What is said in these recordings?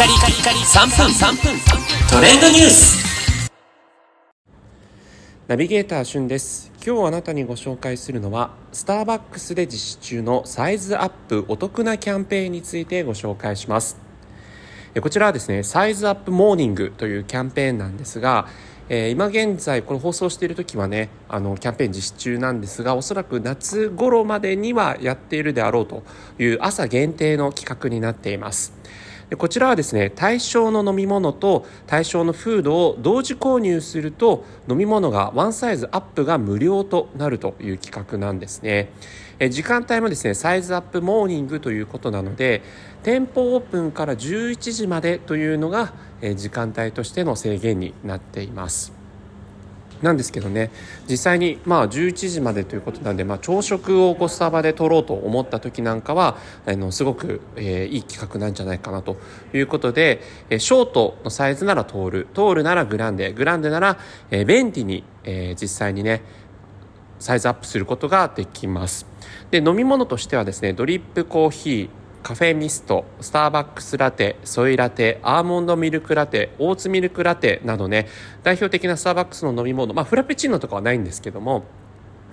カリカリカリ3分3分。トレンドニュース。ナビゲーターしゅんです。今日あなたにご紹介するのはスターバックスで実施中のサイズアップお得なキャンペーンについてご紹介します。こちらはですねサイズアップモーニングというキャンペーンなんですがえ、今現在これ放送している時はねあのキャンペーン実施中なんですがおそらく夏頃までにはやっているであろうという朝限定の企画になっています。こちらはですね対象の飲み物と対象のフードを同時購入すると飲み物がワンサイズアップが無料となるという企画なんですね。時間帯もですねサイズアップモーニングということなので店舗オープンから11時までというのが時間帯としての制限になっています。なんですけどね。実際にまあ11時までということなんで、まあ、朝食をこうスタバで取ろうと思った時なんかはあのすごく、えー、いい企画なんじゃないかなということで、えー、ショートのサイズならトール。トールならグランデ。グランデなら、えー、ベンティに、え、実際にねサイズアップすることができます。で飲み物としてはですねドリップコーヒーカフェミストスターバックスラテソイラテアーモンドミルクラテオーツミルクラテなどね代表的なスターバックスの飲み物まあフラペチーノとかはないんですけども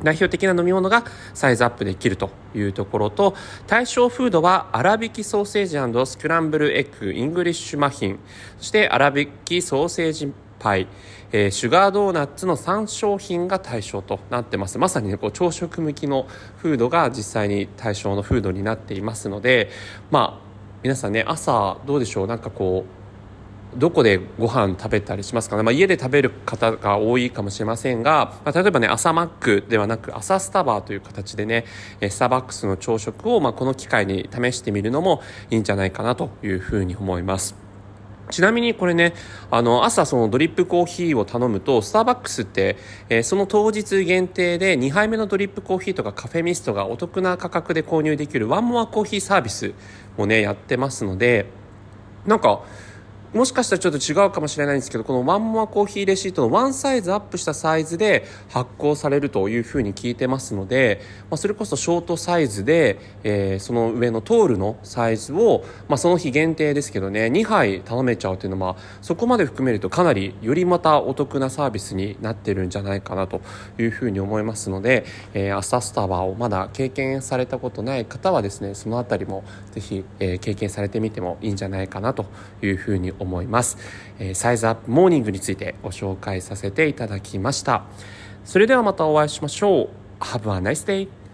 代表的な飲み物がサイズアップできるというところと対象フードは粗挽きソーセージスクランブルエッグイングリッシュマフィンそして粗挽きソーセージパイ、えー、シュガードーナツの3商品が対象となってます。まさにねこう朝食向きのフードが実際に対象のフードになっていますのでまあ皆さんね朝どうでしょう？なんかこうどこでご飯食べたりしますかね、まあ、家で食べる方が多いかもしれませんが、まあ、例えばね朝マックではなく朝スタバーという形でねスターバックスの朝食をまあこの機会に試してみるのもいいんじゃないかなというふうに思います。ちなみにこれね、あの、朝そのドリップコーヒーを頼むと、スターバックスって、えー、その当日限定で2杯目のドリップコーヒーとかカフェミストがお得な価格で購入できるワンモアコーヒーサービスもね、やってますので、なんか、もしかしたらちょっと違うかもしれないんですけどこのワンモアコーヒーレシートのワンサイズアップしたサイズで発行されるというふうに聞いてますので、まあ、それこそショートサイズで、えー、その上のトールのサイズを、まあ、その日限定ですけどね2杯頼めちゃうというのは、そこまで含めるとかなりよりまたお得なサービスになってるんじゃないかなというふうに思いますので、えー、朝スタバをまだ経験されたことない方はですねその辺りもぜひ、えー、経験されてみてもいいんじゃないかなというふうに思います。えー、サイズアップモーニングについてご紹介させていただきました。それではまたお会いしましょう。Have a nice day!